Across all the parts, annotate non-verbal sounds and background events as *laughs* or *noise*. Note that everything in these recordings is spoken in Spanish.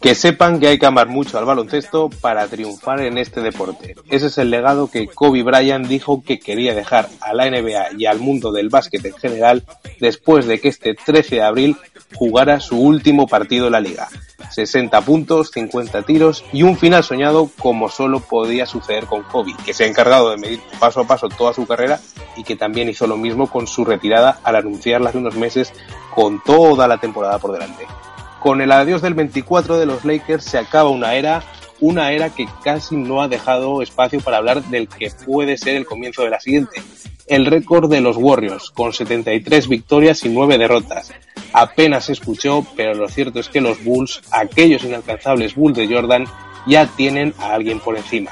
Que sepan que hay que amar mucho al baloncesto para triunfar en este deporte. Ese es el legado que Kobe Bryant dijo que quería dejar a la NBA y al mundo del básquet en general después de que este 13 de abril jugara su último partido en la liga. 60 puntos, 50 tiros y un final soñado como solo podía suceder con Kobe, que se ha encargado de medir paso a paso toda su carrera y que también hizo lo mismo con su retirada al anunciarla hace unos meses con toda la temporada por delante. Con el adiós del 24 de los Lakers se acaba una era, una era que casi no ha dejado espacio para hablar del que puede ser el comienzo de la siguiente. El récord de los Warriors, con 73 victorias y 9 derrotas. Apenas se escuchó, pero lo cierto es que los Bulls, aquellos inalcanzables Bulls de Jordan, ya tienen a alguien por encima.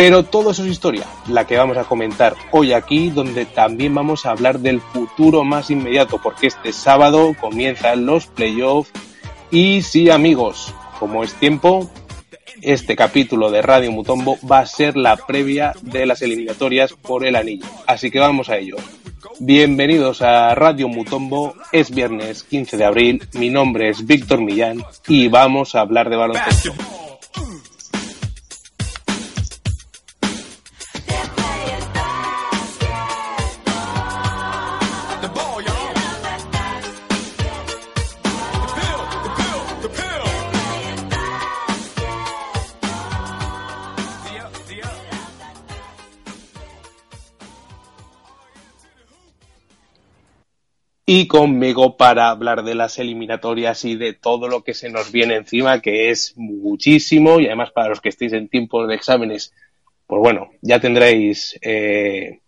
Pero todo eso es historia, la que vamos a comentar hoy aquí, donde también vamos a hablar del futuro más inmediato, porque este sábado comienzan los playoffs. Y sí, amigos, como es tiempo, este capítulo de Radio Mutombo va a ser la previa de las eliminatorias por el anillo. Así que vamos a ello. Bienvenidos a Radio Mutombo, es viernes 15 de abril, mi nombre es Víctor Millán y vamos a hablar de baloncesto. Y conmigo para hablar de las eliminatorias y de todo lo que se nos viene encima, que es muchísimo, y además para los que estéis en tiempos de exámenes, pues bueno, ya tendréis eh,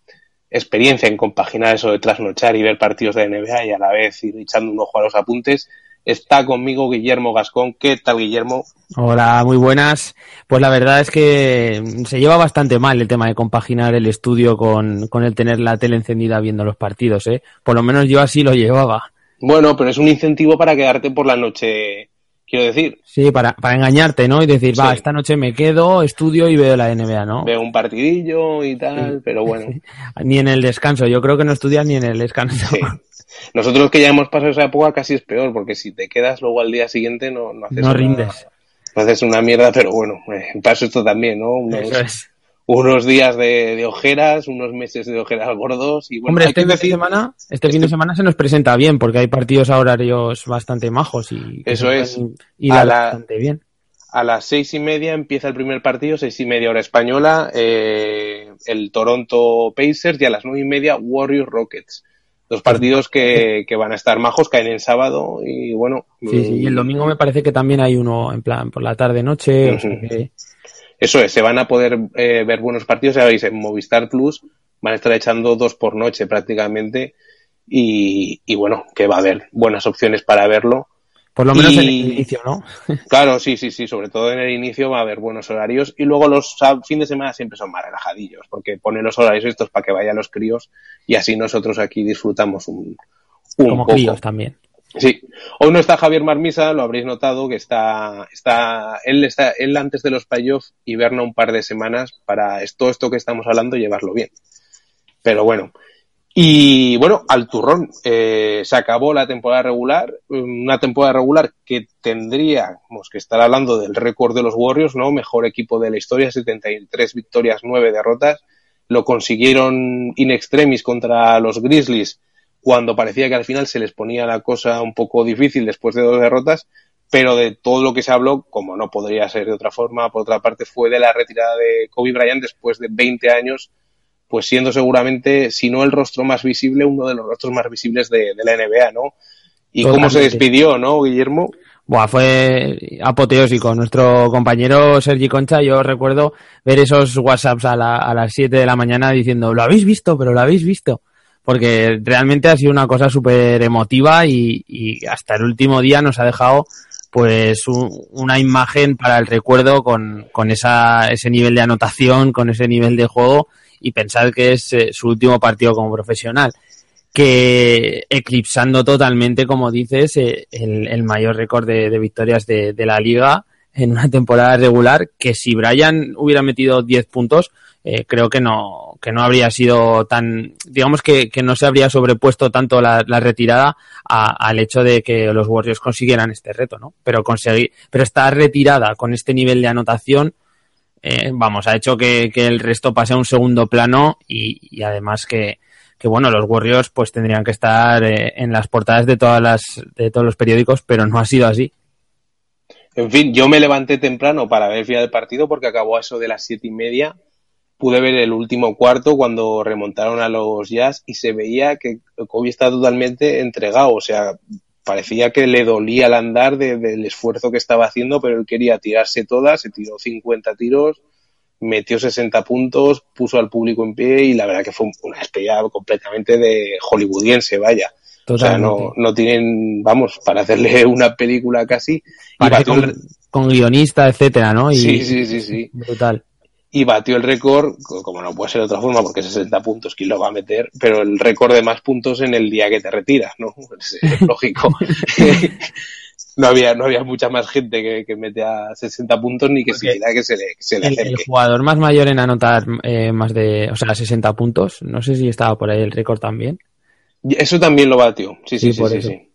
experiencia en compaginar eso de trasnochar y ver partidos de NBA y a la vez ir echando un ojo a los apuntes. Está conmigo Guillermo Gascón. ¿Qué tal, Guillermo? Hola, muy buenas. Pues la verdad es que se lleva bastante mal el tema de compaginar el estudio con, con el tener la tele encendida viendo los partidos, ¿eh? Por lo menos yo así lo llevaba. Bueno, pero es un incentivo para quedarte por la noche, quiero decir. Sí, para, para engañarte, ¿no? Y decir, va, Sí. esta noche me quedo, estudio y veo la NBA, ¿no? Veo un partidillo y tal, pero bueno. *laughs* Ni en el descanso. Yo creo que no estudias ni en el descanso. Sí. *laughs* Nosotros que ya hemos pasado esa época casi es peor, porque si te quedas luego al día siguiente no, no haces No una- rindes. no haces una mierda, pero bueno, eh, paso esto también, ¿no? Unos, Eso es. unos días de, de ojeras, unos meses de ojeras gordos y bueno, Hombre, este que fin, de semana, este fin este- de semana se nos presenta bien porque hay partidos a horarios bastante majos y Eso es. A la- bastante bien. a las seis y media empieza el primer partido, seis y media hora española, eh, el Toronto Pacers y a las nueve y media Warriors Rockets. Dos partidos que, que van a estar majos, caen en sábado y bueno. Sí, sí, y el domingo me parece que también hay uno en plan por la tarde noche, o sea Ujú. que Eso es, se van a poder eh, ver buenos partidos, ya veis, en Movistar Plus van a estar echando dos por noche prácticamente y, y bueno, que va a haber buenas opciones para verlo. Por lo menos en el inicio, ¿no? *laughs* Claro, sí, sí, sí, sobre todo en el inicio va a haber buenos horarios y luego los sab- fin de semana siempre son más relajadillos porque ponen los horarios estos para que vayan los críos y así nosotros aquí disfrutamos un, un Como poco. críos también. Sí, hoy no está Javier Marmisa, lo habréis notado que está, está, él está, él antes de los playoffs hiberna un par de semanas para esto, esto que estamos hablando llevarlo bien. Pero bueno. Y bueno, al turrón, eh, se acabó la temporada regular, una temporada regular que tendríamos que estar hablando del récord de los Warriors, ¿no? Mejor equipo de la historia, 73 victorias, 9 derrotas. Lo consiguieron in extremis contra los Grizzlies, cuando parecía que al final se les ponía la cosa un poco difícil después de dos derrotas, pero de todo lo que se habló, como no podría ser de otra forma, por otra parte fue de la retirada de Kobe Bryant después de 20 años pues siendo seguramente, si no el rostro más visible, uno de los rostros más visibles de, de la NBA, ¿no? Y cómo se despidió, ¿no, Guillermo? Buah, fue apoteósico. Nuestro compañero Sergi Concha, yo recuerdo ver esos WhatsApps a, la, a las 7 de la mañana diciendo, lo habéis visto, pero lo habéis visto. Porque realmente ha sido una cosa súper emotiva y, y, hasta el último día nos ha dejado pues un, una imagen para el recuerdo con, con esa, ese nivel de anotación, con ese nivel de juego y pensar que es eh, su último partido como profesional que eclipsando totalmente, como dices, eh, el, mayor récord de, victorias de, la liga en una temporada regular, que si Brian hubiera metido 10 puntos, eh, creo que no, que no habría sido tan, digamos que, que no se habría sobrepuesto tanto la, retirada a, al hecho de que los Warriors consiguieran este reto, ¿no? Pero conseguir, pero esta retirada con este nivel de anotación, eh, vamos, ha hecho que, que, el resto pase a un segundo plano y, además que, que bueno, los Warriors pues tendrían que estar eh, en las portadas de todas las de todos los periódicos, pero no ha sido así. En fin, yo me levanté temprano para ver el final del partido porque acabó eso de las siete y media. Pude ver el último cuarto cuando remontaron a los Jazz y se veía que Kobe estaba totalmente entregado. O sea, parecía que le dolía el andar de, del esfuerzo que estaba haciendo, pero él quería tirarse todas, se tiró 50 tiros metió 60 puntos, puso al público en pie y la verdad que fue una estrella completamente de hollywoodiense, vaya. Totalmente. O sea, no, no tienen, vamos, para hacerle *laughs* una película casi. Y con, con, guionista, etcétera, ¿no? Y, sí, sí, sí, sí. Brutal. Y batió el récord, como no puede ser de otra forma, porque 60 puntos, ¿quién lo va a meter? Pero el récord de más puntos en el día que te retiras, ¿no? *laughs* Es, es lógico. *laughs* no había, no había mucha más gente que, que mete a 60 puntos ni que siquiera que se le, que se le el, el, jugador más mayor en anotar eh, más de, o sea, 60 puntos, no sé si estaba por ahí el récord también. Eso también lo batió, sí, sí, sí, sí, sí.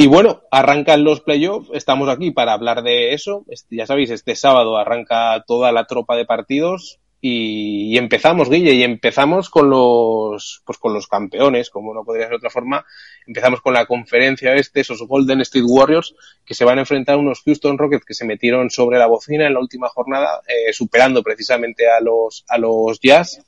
Y bueno, arrancan los playoffs, estamos aquí para hablar de eso. Ya sabéis, este sábado arranca toda la tropa de partidos y, empezamos, Guille, y empezamos con los, pues con los campeones, como no podría ser de otra forma. Empezamos con la conferencia este, esos Golden State Warriors, que se van a enfrentar a unos Houston Rockets que se metieron sobre la bocina en la última jornada, eh, superando precisamente a los, a los Jazz.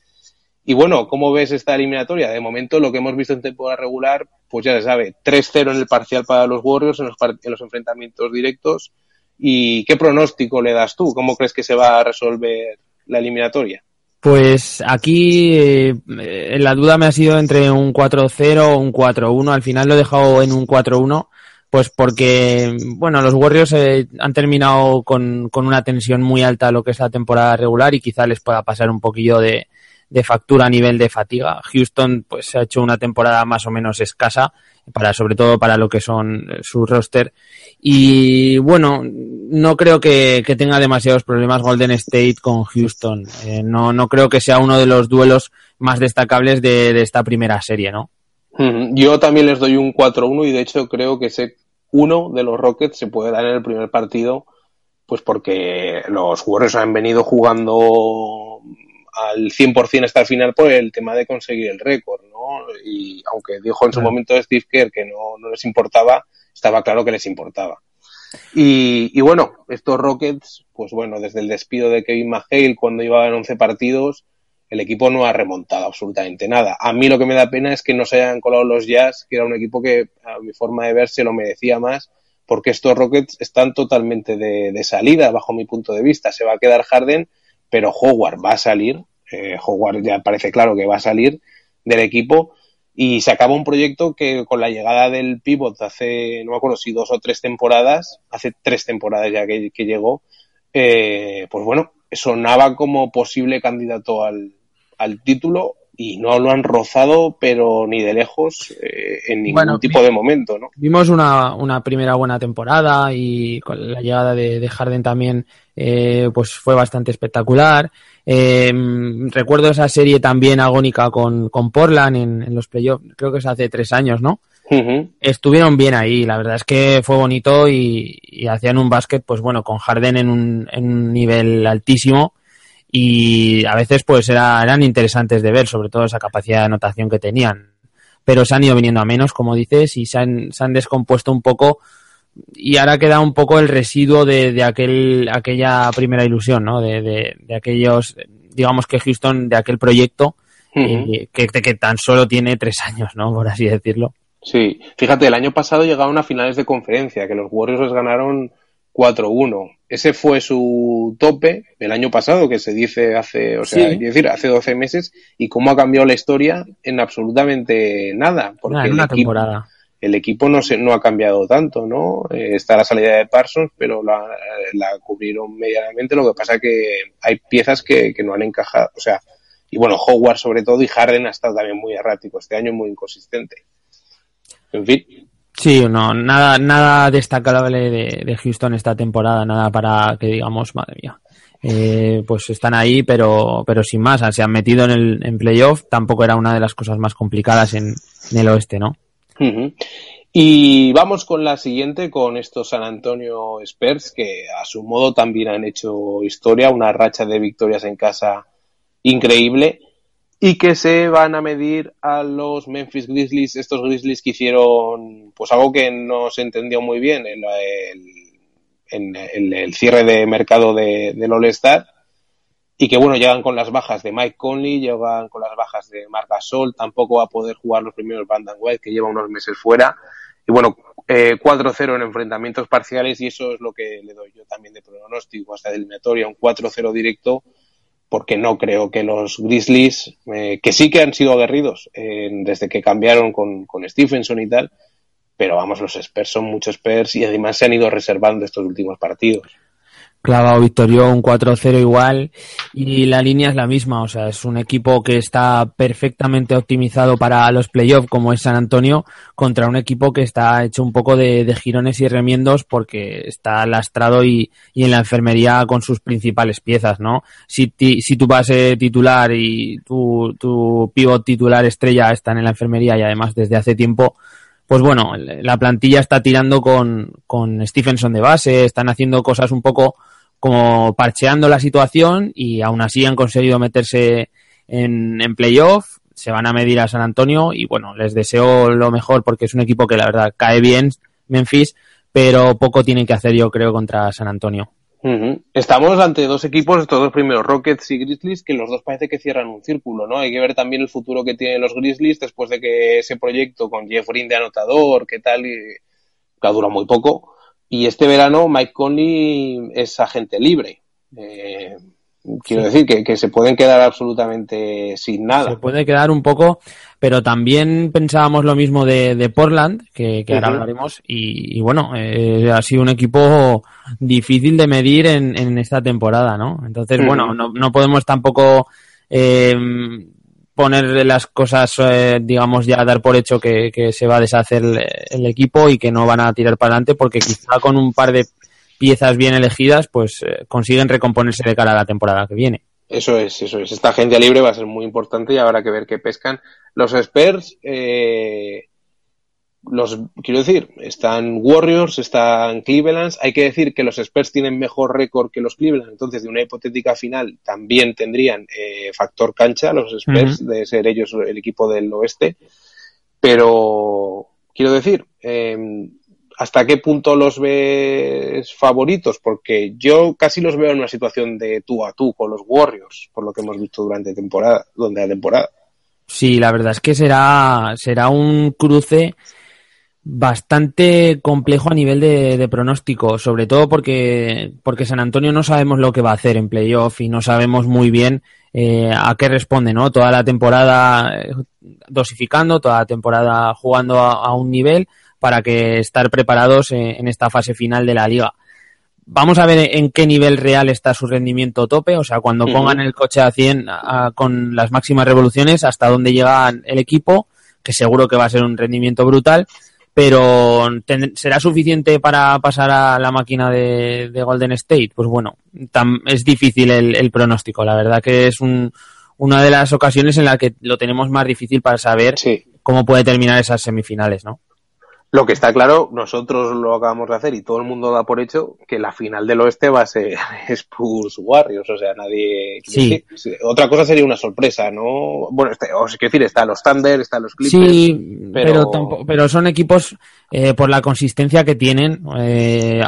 Y bueno, ¿cómo ves esta eliminatoria? De momento, lo que hemos visto en temporada regular, pues ya se sabe, 3-0 en el parcial para los Warriors en los, en los enfrentamientos directos. ¿Y qué pronóstico le das tú? ¿Cómo crees que se va a resolver la eliminatoria? Pues aquí eh, la duda me ha sido entre un 4-0 o un 4-1. Al final lo he dejado en un 4-1, pues porque, bueno, los Warriors eh, han terminado con, con, una tensión muy alta lo que es la temporada regular y quizá les pueda pasar un poquillo de, de factura a nivel de fatiga. Houston pues se ha hecho una temporada más o menos escasa para sobre todo para lo que son su roster. Y bueno no creo que, que tenga demasiados problemas Golden State con Houston. Eh, no no creo que sea uno de los duelos más destacables de, de esta primera serie no yo también les doy un 4-1 y de hecho creo que ese uno de los Rockets se puede dar en el primer partido pues porque los Warriors han venido jugando al 100% hasta el final por el tema de conseguir el récord, ¿no? Y aunque dijo en su momento Steve Kerr que no, no, les importaba, estaba claro que les importaba. Y, y, bueno, estos Rockets, pues bueno, desde el despido de Kevin McHale cuando llevaban 11 partidos, el equipo no ha remontado absolutamente nada. A mí lo que me da pena es que no se hayan colado los Jazz, que era un equipo que a mi forma de ver se lo merecía más, porque estos Rockets están totalmente de, de salida, bajo mi punto de vista. Se va a quedar Harden, pero Howard va a salir, eh, Howard ya parece claro que va a salir del equipo y se acaba un proyecto que con la llegada del pivot hace, no me acuerdo si dos o tres temporadas, hace tres temporadas ya que, llegó, eh, pues bueno, sonaba como posible candidato al, al título y no lo han rozado, pero ni de lejos, eh, en ningún bueno, tipo de momento, ¿no? Vimos una, una, primera buena temporada y con la llegada de, de Harden también, eh, pues fue bastante espectacular. Eh, recuerdo esa serie también agónica con, con Portland en, en los playoffs, creo que es hace tres años, ¿no? Uh -huh. Estuvieron bien ahí, la verdad es que fue bonito y, y hacían un básquet, pues bueno, con Harden en un, en un nivel altísimo y a veces pues era, eran interesantes de ver, sobre todo esa capacidad de anotación que tenían. Pero se han ido viniendo a menos, como dices, y se han, se han descompuesto un poco y ahora queda un poco el residuo de, de aquel, aquella primera ilusión, ¿no? De, de, de aquellos, digamos que Houston de aquel proyecto eh, que, que tan solo tiene tres años, ¿no? Por así decirlo. Sí, fíjate, el año pasado llegaron a finales de conferencia, que los Warriors les ganaron 4-1. Ese fue su tope el año pasado, que se dice hace, o sea, Sí. decir, hace 12 meses, y cómo ha cambiado la historia en absolutamente nada. Porque en el una equipo- temporada. el equipo no se, no ha cambiado tanto, ¿no? Eh, está la salida de Parsons, pero la, la cubrieron medianamente. Lo que pasa que hay piezas que, que no han encajado. O sea, y bueno, Howard sobre todo y Harden ha estado también muy errático este año, muy inconsistente. En fin, Sí, no, nada, nada destacable de, de Houston esta temporada, nada para que digamos, madre mía. Eh, pues están ahí, pero, pero sin más, se han metido en el en playoff, tampoco era una de las cosas más complicadas en, el oeste, ¿no? Y vamos con la siguiente, con estos San Antonio Spurs, que a su modo también han hecho historia, una racha de victorias en casa increíble, y que se van a medir a los Memphis Grizzlies, estos Grizzlies que hicieron pues algo que no se entendió muy bien en, el, el- cierre de mercado de, del All-Star, y que bueno, llegan con las bajas de Mike Conley, llegan con las bajas de Marc Gasol, tampoco va a poder jugar los primeros Bandan White, que lleva unos meses fuera, y bueno, eh, 4-0 en enfrentamientos parciales, y eso es lo que le doy yo también de pronóstico hasta eliminatoria, un 4-0 directo, porque no creo que los Grizzlies, eh, que sí que han sido aguerridos desde que cambiaron con, con Stephenson y tal, pero vamos, los Spurs son muchos Spurs y además se han ido reservando estos últimos partidos. Clavado Victorio un 4-0 igual y la línea es la misma, o sea, es un equipo que está perfectamente optimizado para los playoffs como es San Antonio contra un equipo que está hecho un poco de, de girones y remiendos porque está lastrado y, y en la enfermería con sus principales piezas, ¿no? Si, ti- si tu base titular y tu, tu pivot titular estrella están en la enfermería y además desde hace tiempo, pues bueno, la plantilla está tirando con, con Stephenson de base, están haciendo cosas un poco como parcheando la situación y aún así han conseguido meterse en, en playoff, se van a medir a San Antonio y bueno, les deseo lo mejor porque es un equipo que la verdad cae bien, Memphis, pero poco tienen que hacer yo creo contra San Antonio. Estamos ante dos equipos, estos dos primeros, Rockets y Grizzlies, que los dos parece que cierran un círculo, ¿no? Hay que ver también el futuro que tienen los Grizzlies después de que ese proyecto con Jeff Green de anotador, qué tal, y, que ha durado muy poco. Y este verano Mike Conley es agente libre. Eh, quiero decir que, que se pueden quedar absolutamente sin nada. Se puede quedar un poco, pero también pensábamos lo mismo de, de Portland, que, que ahora hablaremos, y, y bueno, eh, ha sido un equipo difícil de medir en, en esta temporada, ¿no? Entonces, bueno, no, no podemos tampoco eh, poner las cosas, eh, digamos, ya dar por hecho que, se va a deshacer el, el equipo y que no van a tirar para adelante, porque quizá con un par de piezas bien elegidas, pues eh, consiguen recomponerse de cara a la temporada que viene. Eso es, eso es. Esta agencia libre va a ser muy importante y habrá que ver qué pescan. Los Spurs, eh, los, quiero decir, están Warriors, están Cleveland. Hay que decir que los Spurs tienen mejor récord que los Cleveland. Entonces, de una hipotética final, también tendrían eh, factor cancha los Spurs, de ser ellos el equipo del oeste. Pero, quiero decir, eh, ¿hasta qué punto los ves favoritos? Porque yo casi los veo en una situación de tú a tú con los Warriors, por lo que hemos visto durante temporada, durante la temporada. Sí, la verdad es que será, será un cruce bastante complejo a nivel de, de pronóstico, sobre todo porque, porque San Antonio no sabemos lo que va a hacer en playoff y no sabemos muy bien eh, a qué responde, ¿no? Toda la temporada eh, dosificando, toda la temporada jugando a, a un nivel para que estar preparados en, en esta fase final de la liga. Vamos a ver en qué nivel real está su rendimiento tope, o sea, cuando pongan el coche a 100 a- con las máximas revoluciones, hasta dónde llega el equipo, que seguro que va a ser un rendimiento brutal, pero ¿será suficiente para pasar a la máquina de, de Golden State? Pues bueno, tam- es difícil el, el pronóstico, la verdad que es un- una de las ocasiones en la que lo tenemos más difícil para saber Sí. cómo puede terminar esas semifinales, ¿no? Lo que está claro, nosotros lo acabamos de hacer y todo el mundo da por hecho que la final del oeste va a ser *laughs* Spurs Warriors, o sea, nadie... Sí. sí. Otra cosa sería una sorpresa, ¿no? Bueno, este, o sea, quiero decir, están los Thunder, están los Clippers... Sí, pero, pero, tampoco, pero son equipos eh, por la consistencia que tienen eh,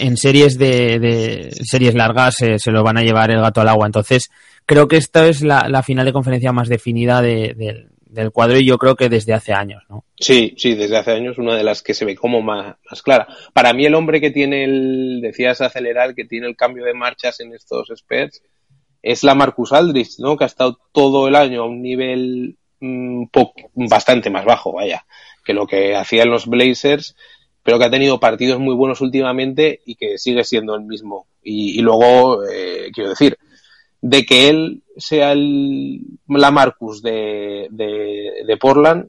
en series de, de series largas eh, se lo van a llevar el gato al agua, entonces creo que esta es la, la final de conferencia más definida de, de del cuadro y yo creo que desde hace años, ¿no? Sí, sí, desde hace años una de las que se ve como más, más clara. Para mí el hombre que tiene el, decías acelerar, que tiene el cambio de marchas en estos Spurs, es la Marcus Aldrich, ¿no? Que ha estado todo el año a un nivel mmm, bastante más bajo, vaya, que lo que hacían los Blazers, pero que ha tenido partidos muy buenos últimamente y que sigue siendo el mismo. Y, y luego, eh, quiero decir, de que él sea el, la Marcus de, de, de, Portland,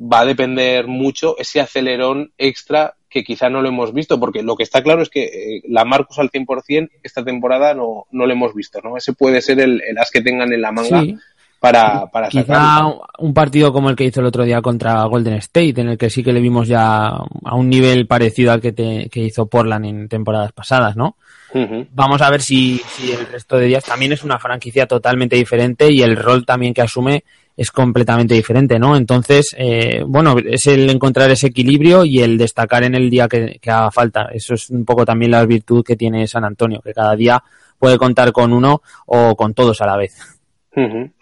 va a depender mucho ese acelerón extra que quizá no lo hemos visto, porque lo que está claro es que eh, la Marcus al 100% esta temporada no, no lo hemos visto, ¿no? Ese puede ser el, el as que tengan en la manga. Sí. Para, para Quizá un partido como el que hizo el otro día contra Golden State, en el que sí que le vimos ya a un nivel parecido al que, te, que hizo Portland en temporadas pasadas, ¿no? Uh -huh. Vamos a ver si, si, el resto de días también es una franquicia totalmente diferente y el rol también que asume es completamente diferente, ¿no? Entonces, eh, bueno, es el encontrar ese equilibrio y el destacar en el día que, que, haga falta. Eso es un poco también la virtud que tiene San Antonio, que cada día puede contar con uno o con todos a la vez. Uh -huh.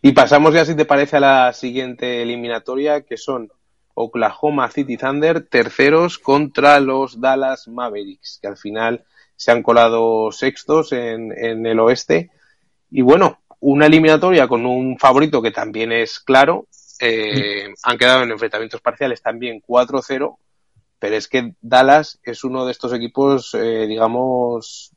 Y pasamos ya, si te parece, a la siguiente eliminatoria, que son Oklahoma City Thunder, terceros contra los Dallas Mavericks, que al final se han colado sextos en, en el oeste. Y bueno, una eliminatoria con un favorito que también es claro. Eh, han quedado en enfrentamientos parciales también 4-0, pero es que Dallas es uno de estos equipos, eh, digamos,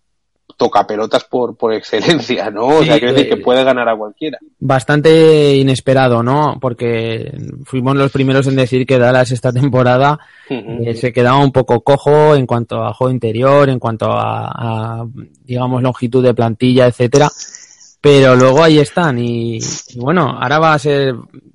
toca pelotas por, por excelencia, ¿no? O sea, quiero decir que puede ganar a cualquiera. Bastante inesperado, ¿no? Porque fuimos los primeros en decir que Dallas esta temporada uh -huh. eh, se quedaba un poco cojo en cuanto a juego interior, en cuanto a, a digamos, longitud de plantilla, etcétera. Pero luego ahí están y, y, bueno, ahora va a ser,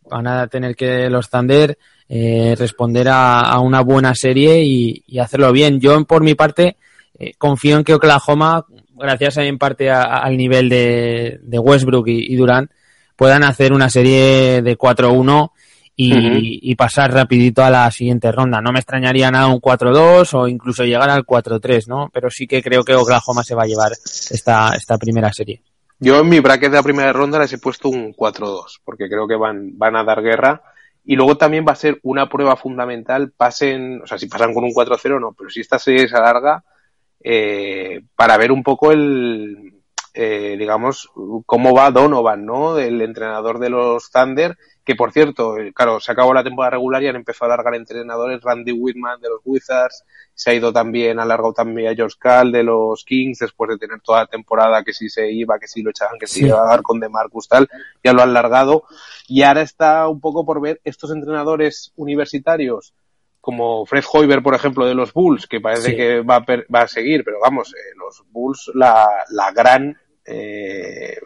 van a tener que los Thunder eh, responder a, a, una buena serie y, y, hacerlo bien. Yo, por mi parte, eh, confío en que Oklahoma, gracias en parte a, al nivel de, de Westbrook y, y, Durant, puedan hacer una serie de 4-1 y, uh -huh. y, pasar rapidito a la siguiente ronda. No me extrañaría nada un 4-2 o incluso llegar al 4-3, ¿no? Pero sí que creo que Oklahoma se va a llevar esta, esta primera serie. Yo en mi bracket de la primera ronda les he puesto un 4-2, porque creo que van, van a dar guerra. Y luego también va a ser una prueba fundamental, pasen, o sea, si pasan con un 4-0 no, pero si esta serie se alarga, eh, para ver un poco el, eh, digamos, cómo va Donovan, ¿no? El entrenador de los Thunder, que por cierto, eh, claro, se acabó la temporada regular y han empezado a alargar entrenadores, Randy Whitman de los Wizards, se ha ido también, ha alargado también a George Cal de los Kings, después de tener toda la temporada que si se iba, que si lo echaban, que si sí. iba a dar con DeMarcus tal, ya lo han largado, y ahora está un poco por ver estos entrenadores universitarios, como Fred Hoiber, por ejemplo, de los Bulls, que parece sí. que va a, va a, seguir, pero vamos, eh, los Bulls, la, la gran, eh,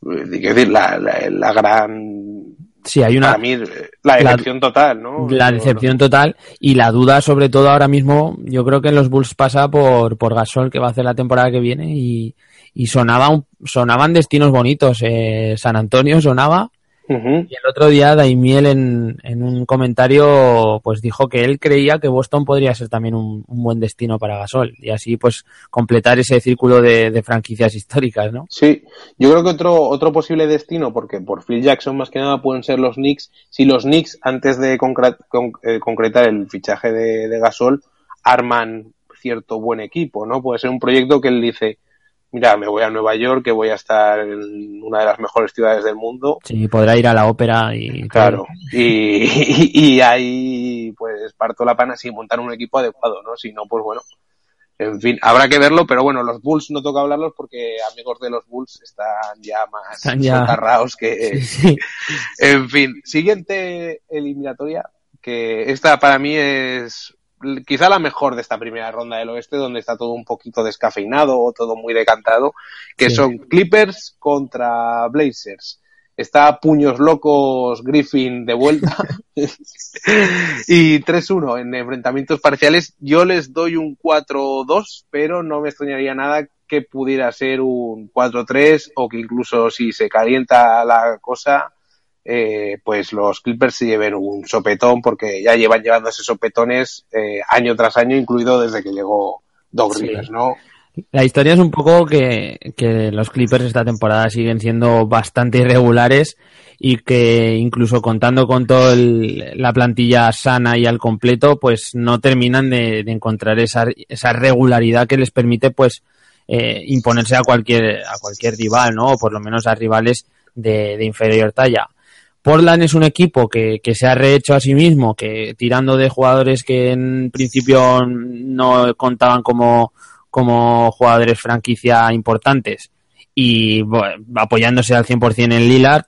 decir, la, la, la, gran Sí, hay una. Para mí, la decepción la, total, ¿no? La decepción total y la duda, sobre todo ahora mismo, yo creo que en los Bulls pasa por, por Gasol, que va a hacer la temporada que viene, y, y sonaba un, sonaban destinos bonitos. Eh, San Antonio sonaba, Uh -huh. Y el otro día Daimiel en, en, un comentario pues dijo que él creía que Boston podría ser también un, un buen destino para Gasol y así pues completar ese círculo de, de, franquicias históricas, ¿no? Sí, yo creo que otro, otro posible destino, porque por Phil Jackson más que nada pueden ser los Knicks, si los Knicks antes de concre con, eh, concretar el fichaje de, de Gasol arman cierto buen equipo, ¿no? Puede ser un proyecto que él dice, mira, me voy a Nueva York, que voy a estar en una de las mejores ciudades del mundo. Sí, podrá ir a la ópera y... Claro, y, y, *laughs* y, ahí pues parto la pana sin montar un equipo adecuado, ¿no? Si no, pues bueno, en fin, habrá que verlo, pero bueno, los Bulls no toca hablarlos porque amigos de los Bulls están ya más están ya... que... Sí, *laughs* sí. En fin, siguiente eliminatoria, que esta para mí es quizá la mejor de esta primera ronda del oeste, donde está todo un poquito descafeinado o todo muy decantado, que sí. son Clippers contra Blazers. Está puños locos Griffin de vuelta. *laughs* *laughs* y 3-1 en enfrentamientos parciales. Yo les doy un 4-2, pero no me extrañaría nada que pudiera ser un 4-3 o que incluso si se calienta la cosa, eh, pues los Clippers se lleven un sopetón porque ya llevan llevándose sopetones eh, año tras año, incluido desde que llegó Doc Sí. Rivers, ¿no? La historia es un poco que, que los Clippers esta temporada siguen siendo bastante irregulares y que incluso contando con toda la plantilla sana y al completo, pues no terminan de, de encontrar esa, esa regularidad que les permite pues eh, imponerse a cualquier, a cualquier rival, ¿no? O por lo menos a rivales de, de inferior talla. Portland es un equipo que, que se ha rehecho a sí mismo, que tirando de jugadores que en principio no contaban como, como jugadores franquicia importantes y bueno, apoyándose al 100% en Lillard,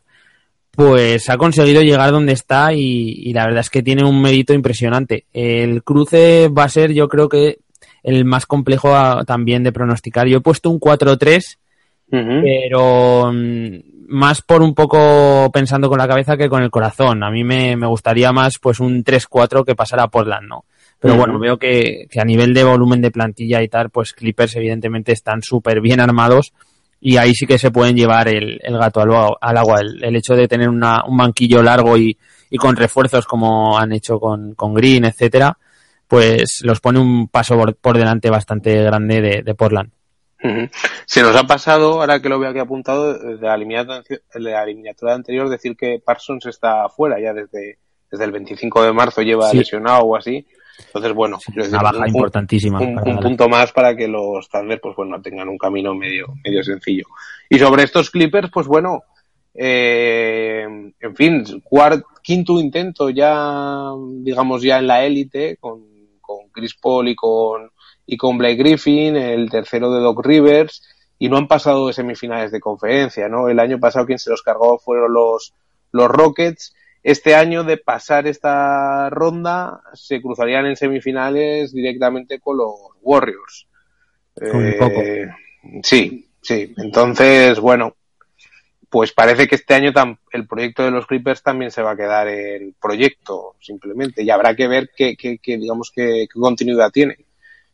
pues ha conseguido llegar donde está y, y, la verdad es que tiene un mérito impresionante. El cruce va a ser yo creo que el más complejo a, también de pronosticar. Yo he puesto un 4-3, uh -huh. pero mm, más por un poco pensando con la cabeza que con el corazón. A mí me, me gustaría más pues un 3-4 que pasara a Portland, ¿no? Pero bueno, veo que, que, a nivel de volumen de plantilla y tal, pues Clippers evidentemente están súper bien armados y ahí sí que se pueden llevar el, el gato al, al agua. El, el, hecho de tener una, un banquillo largo y, y, con refuerzos como han hecho con, con Green, etcétera, pues los pone un paso por, por delante bastante grande de, de Portland. Uh -huh. Se nos ha pasado, ahora que lo veo aquí apuntado, de la eliminatoria, de la eliminatoria anterior, decir que Parsons está fuera ya desde, desde el 25 de marzo, lleva sí. lesionado o así. Entonces, bueno, sí, decir, una baja un, importantísima. Un, un punto más para que los Thunder, pues bueno, tengan un camino medio, medio sencillo. Y sobre estos Clippers, pues bueno, eh, en fin, cuart, quinto intento ya, digamos, ya en la élite, con, con Chris Paul y con, y con Blake Griffin, el tercero de Doc Rivers, y no han pasado de semifinales de conferencia, ¿no? El año pasado quien se los cargó fueron los, los Rockets, este año de pasar esta ronda se cruzarían en semifinales directamente con los Warriors. Eh, sí, sí. Entonces, bueno, pues parece que este año el proyecto de los Clippers también se va a quedar en proyecto, simplemente, y habrá que ver qué, qué, qué digamos, qué, qué continuidad tiene.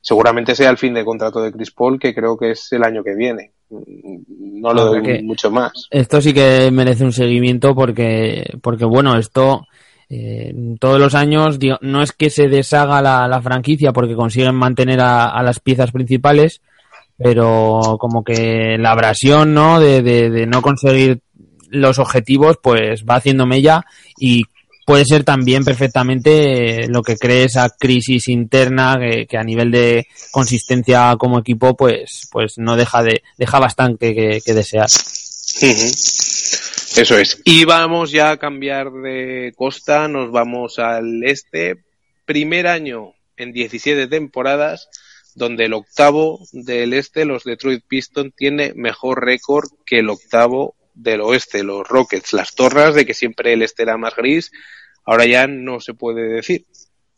Seguramente sea el fin de contrato de Chris Paul, que creo que es el año que viene no lo doy mucho más. Esto sí que merece un seguimiento porque, porque bueno, esto eh, todos los años digo, no es que se deshaga la, la franquicia porque consiguen mantener a, a, las piezas principales, pero como que la abrasión ¿no? De, de, de no conseguir los objetivos pues va haciendo mella y puede ser también perfectamente lo que cree esa crisis interna que, a nivel de consistencia como equipo pues pues no deja de deja bastante que, que desear. Eso es. Y vamos ya a cambiar de costa nos vamos al este. Primer año en 17 temporadas donde el octavo del este los Detroit Pistons tiene mejor récord que el octavo del oeste, los Rockets, las torras de que siempre el este era más gris, ahora ya no se puede decir.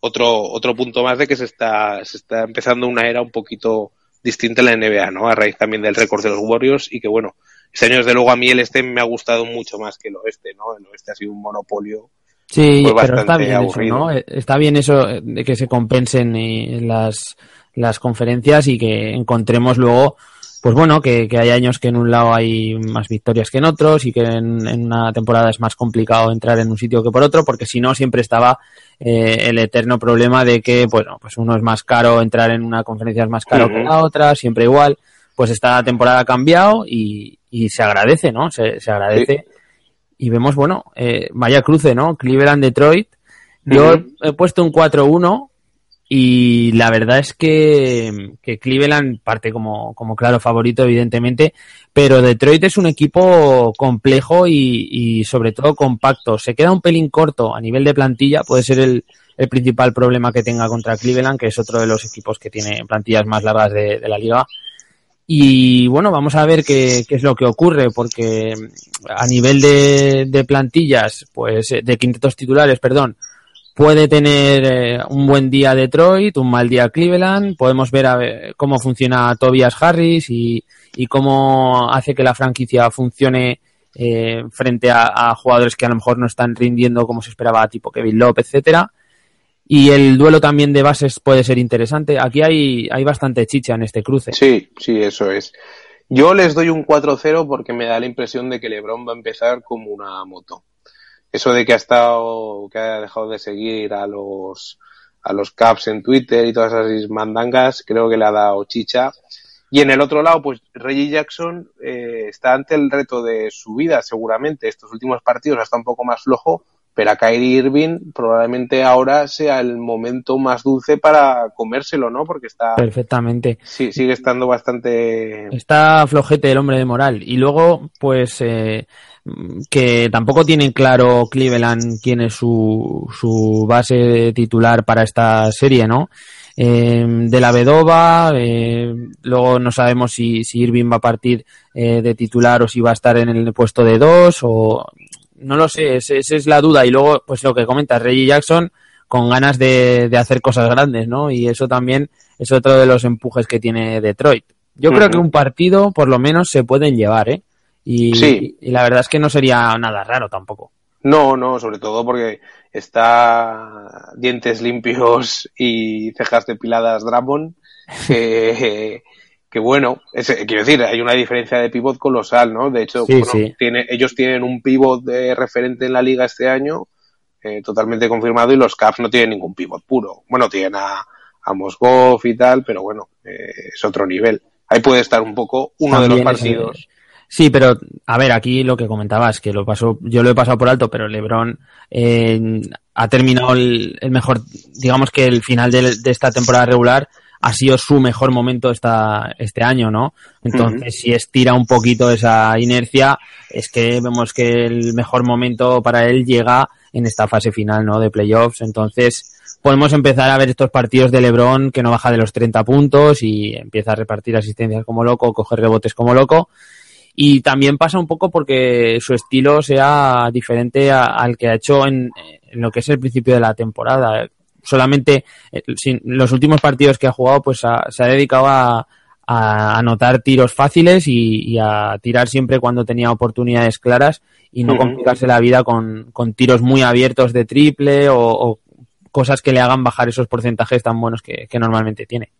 Otro, otro punto más de que se está, se está empezando una era un poquito distinta en la NBA, ¿no? A raíz también del récord de los Warriors y que bueno, este año desde luego a mí el este me ha gustado mucho más que el oeste, ¿no? El oeste ha sido un monopolio. Sí, pues pero está bien aburrido. eso, ¿no? Está bien eso de que se compensen las, las conferencias y que encontremos luego pues bueno, que, que, hay años que en un lado hay más victorias que en otros y que en, en, una temporada es más complicado entrar en un sitio que por otro, porque si no siempre estaba eh, el eterno problema de que, bueno, pues uno es más caro, entrar en una conferencia es más caro uh -huh. que la otra, siempre igual. Pues esta temporada ha cambiado y, y se agradece, ¿no? Se, se agradece. Sí. Y vemos, bueno, eh, vaya cruce, ¿no? Cleveland, Detroit. Yo uh -huh. he puesto un 4-1 y la verdad es que, que Cleveland parte como, como, claro favorito, evidentemente, pero Detroit es un equipo complejo y, y, sobre todo compacto. Se queda un pelín corto a nivel de plantilla, puede ser el, el, principal problema que tenga contra Cleveland, que es otro de los equipos que tiene plantillas más largas de, la liga. Y bueno, vamos a ver qué, qué, es lo que ocurre, porque a nivel de, de plantillas, pues de quintetos titulares, perdón, puede tener eh, un buen día Detroit, un mal día Cleveland, podemos ver, a ver cómo funciona Tobias Harris y, cómo hace que la franquicia funcione eh, frente a, a, jugadores que a lo mejor no están rindiendo como se esperaba, tipo Kevin Love, etcétera. Y el duelo también de bases puede ser interesante. Aquí hay, hay bastante chicha en este cruce. Sí, sí, eso es. Yo les doy un 4-0 porque me da la impresión de que LeBron va a empezar como una moto. Eso de que ha estado, que ha dejado de seguir a los, a los Caps en Twitter y todas esas mandangas, creo que le ha dado chicha. Y en el otro lado, pues Reggie Jackson eh, está ante el reto de su vida, seguramente. Estos últimos partidos está un poco más flojo, pero a Kyrie Irving probablemente ahora sea el momento más dulce para comérselo, ¿no? Porque está... Perfectamente. Sí, sigue estando bastante... Está flojete el hombre de moral. Y luego, pues, eh, que tampoco tienen claro Cleveland quién es su, su base titular para esta serie, ¿no? Eh, de la Vedova, eh, luego no sabemos si, si Irving va a partir eh, de titular o si va a estar en el puesto de dos o no lo sé, esa es la duda. Y luego, pues lo que comentas, Reggie Jackson con ganas de, de, hacer cosas grandes, ¿no? Y eso también es otro de los empujes que tiene Detroit. Yo uh -huh. creo que un partido, por lo menos, se pueden llevar, ¿eh? Y, sí. y la verdad es que no sería nada raro tampoco. No, no, sobre todo porque está dientes limpios y cejas depiladas Drummond, que, *laughs* que bueno, es, quiero decir, hay una diferencia de pivot colosal, ¿no? De hecho, Sí, bueno, sí. Tiene, ellos tienen un pivot de referente en la liga este año, eh, totalmente confirmado, y los Caps no tienen ningún pivot puro. Bueno, tienen a, a Mosgov y tal, pero bueno, eh, es otro nivel. Ahí puede estar un poco uno de los partidos. Sí, pero a ver, aquí lo que comentabas, que lo pasó, yo lo he pasado por alto, pero LeBron eh, ha terminado el, el mejor, digamos que el final de, de esta temporada regular ha sido su mejor momento esta, este año, ¿no? Entonces, si estira un poquito esa inercia, es que vemos que el mejor momento para él llega en esta fase final, ¿no? De playoffs. Entonces, podemos empezar a ver estos partidos de LeBron que no baja de los 30 puntos y empieza a repartir asistencias como loco, coger rebotes como loco. Y también pasa un poco porque su estilo sea diferente a- al que ha hecho en, en lo que es el principio de la temporada. Solamente eh, sin- los últimos partidos que ha jugado, pues se ha dedicado a, a anotar tiros fáciles y, y a tirar siempre cuando tenía oportunidades claras y no complicarse la vida con, con tiros muy abiertos de triple o, o cosas que le hagan bajar esos porcentajes tan buenos que, que normalmente tiene.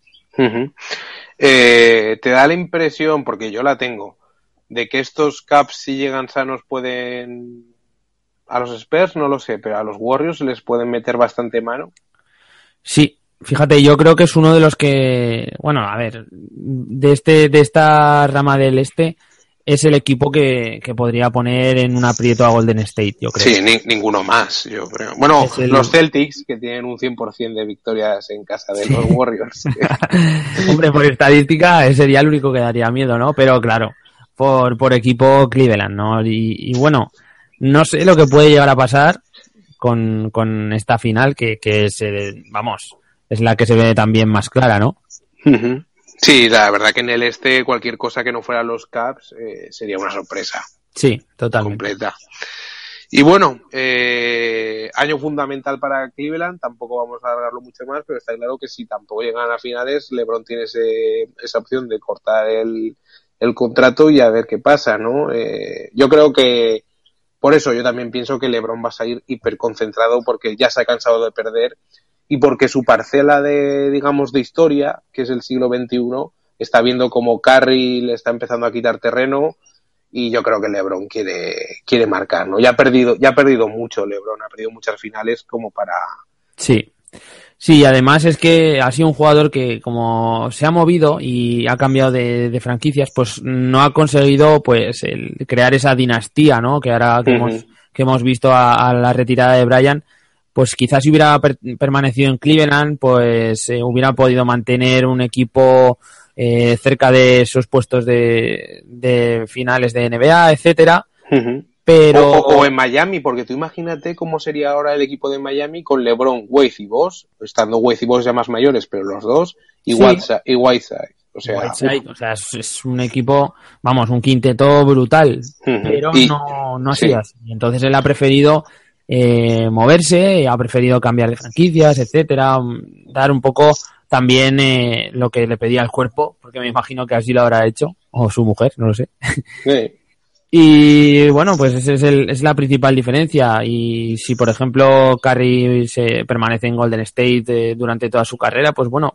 Eh, te da la impresión, porque yo la tengo, de que estos Caps, si llegan sanos, pueden. A los Spurs no lo sé, pero a los Warriors les pueden meter bastante mano. Sí, fíjate, yo creo que es uno de los que, bueno, a ver, de este, de esta rama del este, es el equipo que, que podría poner en un aprieto a Golden State, yo creo. Sí, ni- ninguno más, yo creo. Bueno, el- los Celtics, que tienen un 100% de victorias en casa de los Warriors. *laughs* Hombre, por estadística sería el único que daría miedo, ¿no? Pero claro, por, por equipo Cleveland, ¿no? Y, y bueno, no sé lo que puede llegar a pasar con, con esta final, que, que se, vamos, es la que se ve también más clara, ¿no? Sí, la verdad que en el este cualquier cosa que no fuera los Caps eh, sería una sorpresa. Sí, totalmente. completa. Y bueno, eh, año fundamental para Cleveland, tampoco vamos a alargarlo mucho más, pero está claro que si tampoco llegan a finales, LeBron tiene ese- esa opción de cortar el, el contrato y a ver qué pasa, ¿no? Eh, yo creo que por eso yo también pienso que LeBron va a salir hiperconcentrado porque ya se ha cansado de perder y porque su parcela de, digamos, de historia, que es el siglo XXI, está viendo como Curry le está empezando a quitar terreno y yo creo que LeBron quiere, quiere marcar, ¿no? Ya ha perdido, ya ha perdido mucho LeBron, ha perdido muchas finales como para... Sí. Sí, además es que ha sido un jugador que como se ha movido y ha cambiado de, de franquicias, pues no ha conseguido pues el crear esa dinastía, ¿no? Que ahora que, hemos, que hemos visto a, a la retirada de Brian, pues quizás si hubiera per- permanecido en Cleveland, pues eh, hubiera podido mantener un equipo eh, cerca de esos puestos de, de finales de NBA, etcétera. Pero O, o- o en Miami, porque tú imagínate cómo sería ahora el equipo de Miami con LeBron, Wade y Boss, estando Wade y Boss ya más mayores, pero los dos, y, Sí. Whiteside, y Whiteside. O sea, Whiteside, o sea, es, es un equipo, vamos, un quinteto brutal, pero Y- no, no ha sí. sido así. Entonces él ha preferido eh, moverse, ha preferido cambiar de franquicias, etcétera, dar un poco también eh, lo que le pedía al cuerpo, porque me imagino que así lo habrá hecho, o su mujer, no lo sé. sí. *laughs* Y bueno, pues esa es, es la principal diferencia. Y si, por ejemplo, Curry se permanece en Golden State eh, durante toda su carrera, pues bueno,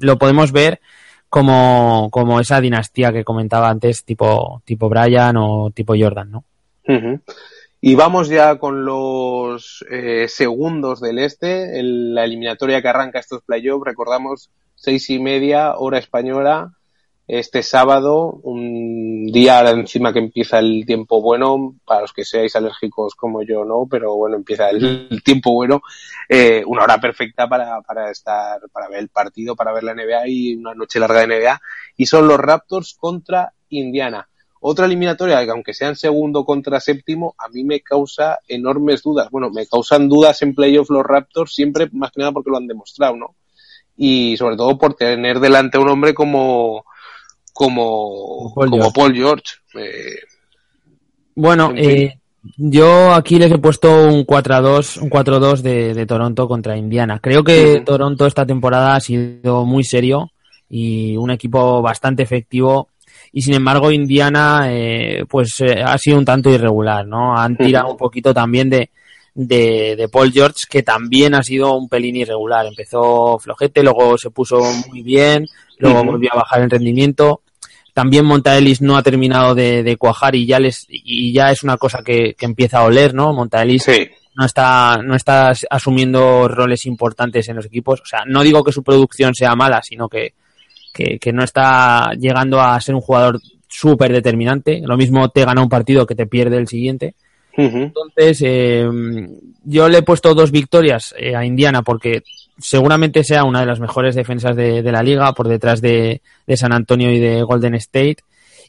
lo podemos ver como, como esa dinastía que comentaba antes, tipo, tipo Brian o tipo Jordan, ¿no? Y vamos ya con los eh, segundos del este, el- la eliminatoria que arranca estos playoffs, recordamos, seis y media, hora española, este sábado, un día encima que empieza el tiempo bueno, para los que seáis alérgicos como yo, ¿no? Pero bueno, empieza el, el tiempo bueno, eh, una hora perfecta para, para estar, para ver el partido, para ver la NBA y una noche larga de NBA, y son los Raptors contra Indiana. Otra eliminatoria que aunque sean segundo contra séptimo, a mí me causa enormes dudas. Bueno, me causan dudas en playoff los Raptors siempre, más que nada porque lo han demostrado, ¿no? Y sobre todo por tener delante a un hombre como como, Paul como George. Paul George. Eh, Bueno, eh, yo aquí les he puesto un 4-2, un 4-2 de, de Toronto contra Indiana. Creo que. Toronto esta temporada ha sido muy serio y un equipo bastante efectivo. Y sin embargo, Indiana, eh, pues eh, ha sido un tanto irregular, ¿no? Han tirado un poquito también de, de, de Paul George, que también ha sido un pelín irregular. Empezó flojete, luego se puso muy bien, luego volvió a bajar el rendimiento. También Montaelis no ha terminado de, de cuajar y ya les y ya es una cosa que, que empieza a oler, ¿no? Montaelis sí, no está no está asumiendo roles importantes en los equipos. O sea, no digo que su producción sea mala, sino que, que, que no está llegando a ser un jugador súper determinante. Lo mismo te gana un partido que te pierde el siguiente. Entonces, eh, yo le he puesto dos victorias eh, a Indiana porque seguramente sea una de las mejores defensas de, de la liga por detrás de, de San Antonio y de Golden State.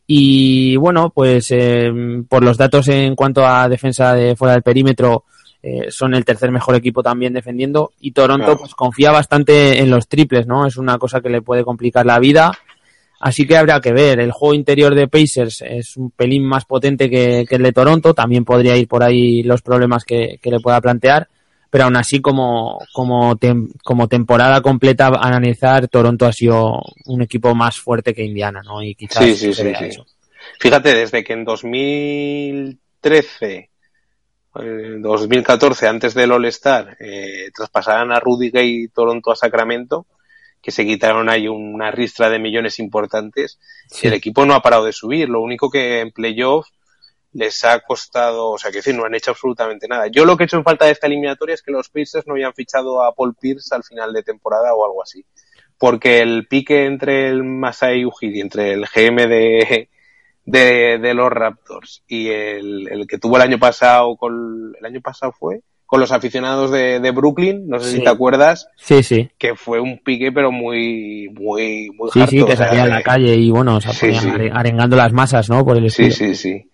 Y bueno, pues eh, por los datos en cuanto a defensa de fuera del perímetro, eh, son el tercer mejor equipo también defendiendo. Y Toronto Claro. pues confía bastante en los triples, ¿no? Es una cosa que le puede complicar la vida. Así que habrá que ver. El juego interior de Pacers es un pelín más potente que, que el de Toronto. También podría ir por ahí los problemas que, que le pueda plantear. Pero aún así, como, como, tem- como temporada completa analizar, Toronto ha sido un equipo más fuerte que Indiana, ¿no? Y quizás Sí, sí, se sí, eso. Fíjate, desde que en 2013, eh, 2014, antes del All-Star, eh, traspasaran a Rudy Gay Toronto a Sacramento, que se quitaron ahí una ristra de millones importantes, Sí. el equipo no ha parado de subir. Lo único que en playoff les ha costado, o sea, que decir, no han hecho absolutamente nada. Yo lo que he hecho en falta de esta eliminatoria es que los Pacers no hayan fichado a Paul Pierce al final de temporada o algo así. Porque el pique entre el Masai Ujiri, entre el GM de, de, de los Raptors y el, el que tuvo el año pasado con, el año pasado fue, con los aficionados de, de Brooklyn, no sé Sí. si te acuerdas, Sí, sí. que fue un pique pero muy, muy, muy Sí, harto, sí, que o sea, salía a la eh, calle y bueno, se Sí, ponían sí. are- arengando las masas, ¿no? Por el Sí, sí, sí.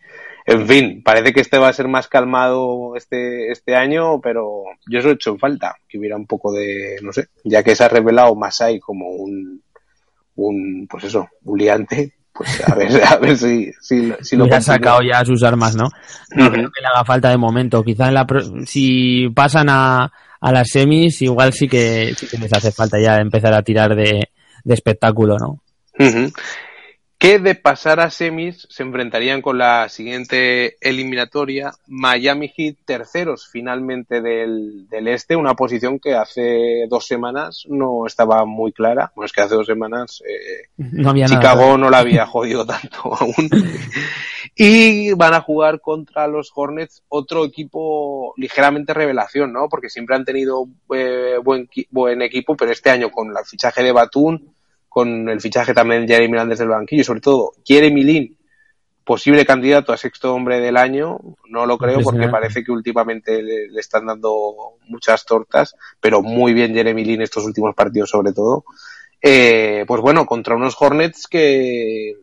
En fin, parece que este va a ser más calmado este, este año, pero yo eso he hecho en falta, que hubiera un poco de, no sé, ya que se ha revelado Masai como un, un pues eso, un liante, pues a ver, *laughs* a ver si, si, lo- si lo continúa. sacado ya sus armas, ¿no? No creo que le haga falta de momento. Quizá en la pro- si pasan a, a las semis, igual sí que, sí que les hace falta ya empezar a tirar de, de espectáculo, ¿no? Ujú. Que de pasar a semis se enfrentarían con la siguiente eliminatoria, Miami Heat terceros finalmente del, del este, una posición que hace dos semanas no estaba muy clara. Bueno, es que hace dos semanas eh, No había nada. Chicago no la había jodido *laughs* tanto aún. Y van a jugar contra los Hornets, otro equipo ligeramente revelación, ¿no? Porque siempre han tenido eh, buen, buen equipo, pero este año con el fichaje de Batum, con el fichaje también de Jeremy Lin desde el banquillo, y sobre todo Jeremy Lin, posible candidato a sexto hombre del año, no lo creo porque parece que últimamente le, le están dando muchas tortas, pero muy bien Jeremy Lin estos últimos partidos sobre todo. Eh, pues bueno, contra unos Hornets que,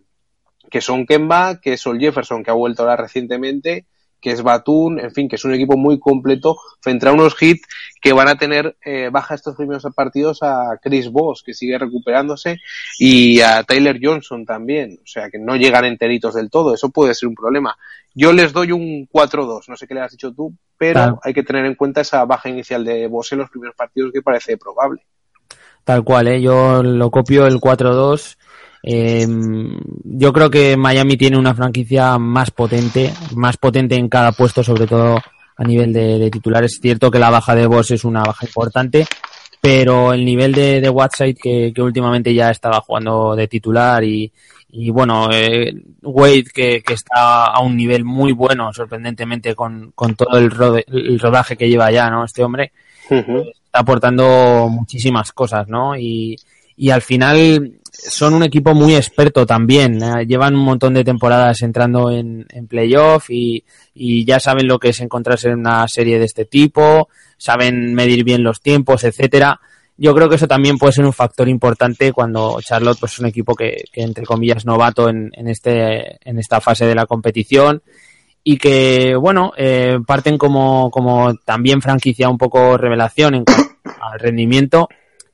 que son Kemba, que es Sol Jefferson, que ha vuelto ahora recientemente, que es Batum, en fin, que es un equipo muy completo frente a unos hits que van a tener eh, baja estos primeros partidos a Chris Boss, que sigue recuperándose, y a Tyler Johnson también, o sea, que no llegan enteritos del todo, eso puede ser un problema. Yo les doy un 4-2, no sé qué le has dicho tú, pero Claro. hay que tener en cuenta esa baja inicial de Boss en los primeros partidos que parece probable. Tal cual, ¿eh? Yo lo copio el 4-2 Eh, yo creo que Miami tiene una franquicia más potente, más potente en cada puesto, sobre todo a nivel de, de titular. Es cierto que la baja de Boss es una baja importante, pero el nivel de, de Whiteside que, que últimamente ya estaba jugando de titular y, y bueno, eh, Wade que, que, está a un nivel muy bueno, sorprendentemente, con, con todo el, rode, el, rodaje que lleva ya, ¿no? Este hombre uh -huh. está aportando muchísimas cosas, ¿no? Y, y al final son un equipo muy experto también. ¿eh? Llevan un montón de temporadas entrando en, en playoff y, ya saben lo que es encontrarse en una serie de este tipo, saben medir bien los tiempos, etcétera. Yo creo que eso también puede ser un factor importante cuando Charlotte pues, es un equipo que, que entre comillas novato en, en, este, en esta fase de la competición y que, bueno, eh, parten como, como también franquicia un poco revelación en cuanto al rendimiento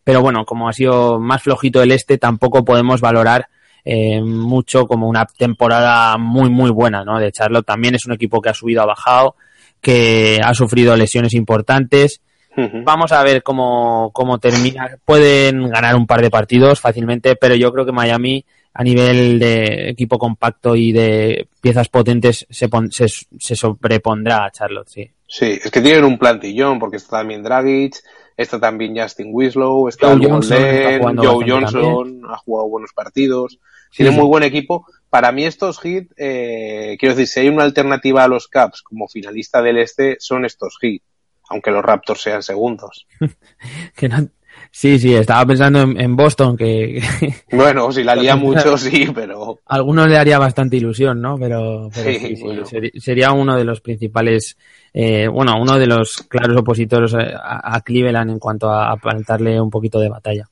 pero bueno, como ha sido más flojito el este, tampoco podemos valorar eh, mucho como una temporada muy, muy buena, ¿no? De Charlotte también es un equipo que ha subido, ha bajado, que ha sufrido lesiones importantes. Uh -huh. Vamos a ver cómo, cómo termina. Pueden ganar un par de partidos fácilmente, pero yo creo que Miami, a nivel de equipo compacto y de piezas potentes, se, se, se sobrepondrá a Charlotte, sí. Sí, es que tienen un plantillón, porque está también Dragic, está también Justin Winslow, está Joe Johnson, Len, Joe Johnson, ha jugado buenos partidos, sí, tiene sí. muy buen equipo. Para mí estos hits, eh, quiero decir, si hay una alternativa a los Caps como finalista del este, son estos hits, aunque los Raptors sean segundos. *laughs* que no, Sí, sí, estaba pensando en, en Boston que... *laughs* Bueno, si la lía mucho, sí, pero... A algunos le haría bastante ilusión, ¿no? Pero, pero sí, sí, bueno. sería uno de los principales, eh, bueno, uno de los claros opositores a, a, Cleveland en cuanto a, a plantarle un poquito de batalla.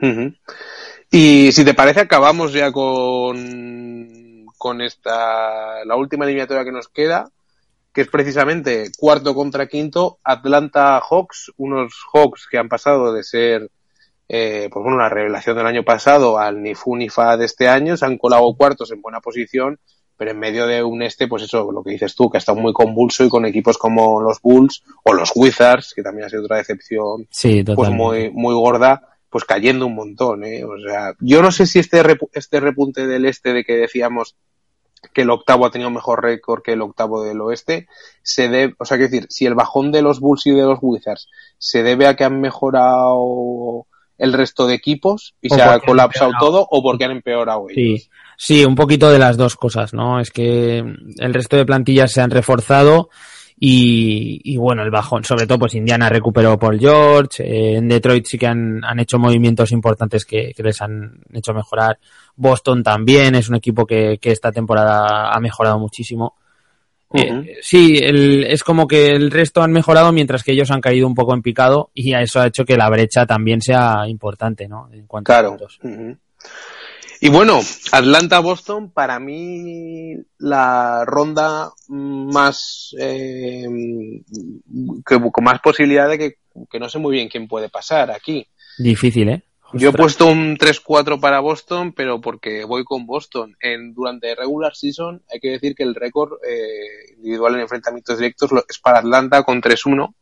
Uh -huh. Y si te parece, acabamos ya con, con esta, la última eliminatoria que nos queda, que es precisamente cuarto contra quinto, Atlanta Hawks, unos Hawks que han pasado de ser, eh, pues bueno, una revelación del año pasado al ni fu ni fa de este año, se han colado cuartos en buena posición, pero en medio de un este, pues eso, lo que dices tú, que ha estado muy convulso y con equipos como los Bulls o los Wizards, que también ha sido otra decepción, sí, pues muy, muy gorda, pues cayendo un montón, eh, o sea, yo no sé si este, rep este repunte del este de que decíamos que el octavo ha tenido mejor récord que el octavo del oeste, se debe, o sea, que decir, si el bajón de los Bulls y de los Wizards se debe a que han mejorado el resto de equipos y o se ha colapsado todo o porque han empeorado ellos. Sí. sí, un poquito de las dos cosas, ¿no? Es que el resto de plantillas se han reforzado y, y, bueno, el bajón, sobre todo pues Indiana recuperó Paul George, eh, en Detroit sí que han, han hecho movimientos importantes que, que, les han hecho mejorar. Boston también es un equipo que, que esta temporada ha mejorado muchísimo. Uh -huh. eh, sí, el, es como que el resto han mejorado mientras que ellos han caído un poco en picado y eso ha hecho que la brecha también sea importante, ¿no? En cuanto claro. a puntos. Uh -huh. Y bueno, Atlanta-Boston, para mí la ronda más eh, que, con más posibilidad de que, que, no sé muy bien quién puede pasar aquí. Difícil, ¿eh? Ostras. Yo he puesto un 3-4 para Boston, pero porque voy con Boston. En, durante regular season hay que decir que el récord eh, individual en enfrentamientos directos es para Atlanta con 3-1.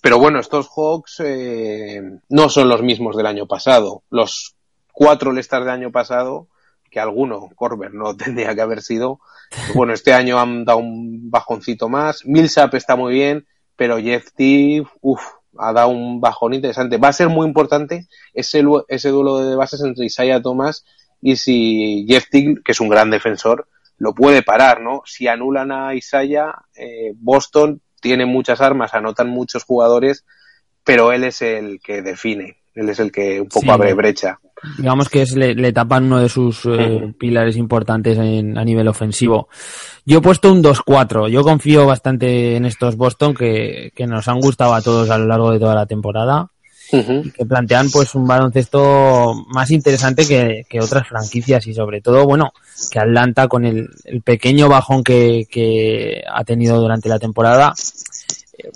Pero bueno, estos Hawks eh, no son los mismos del año pasado. Los cuatro All-Stars del año pasado, que alguno, Corber, no *laughs* tendría que haber sido. Bueno, este año han dado un bajoncito más. Millsap está muy bien, pero Jeff Teague, uff, ha dado un bajón interesante. Va a ser muy importante ese, ese duelo de bases entre Isaiah Thomas y si Jeff Teague, que es un gran defensor, lo puede parar, ¿no? Si anulan a Isaiah, eh, Boston tiene muchas armas, anotan muchos jugadores, pero él es el que define, él es el que un poco sí, abre brecha digamos que es, le, le, tapan uno de sus eh, pilares importantes en, a nivel ofensivo. Yo he puesto un 2-4. Yo confío bastante en estos Boston que, que, nos han gustado a todos a lo largo de toda la temporada. Uh -huh. que plantean pues un baloncesto más interesante que, que, otras franquicias y sobre todo bueno que Atlanta con el, el pequeño bajón que, que, ha tenido durante la temporada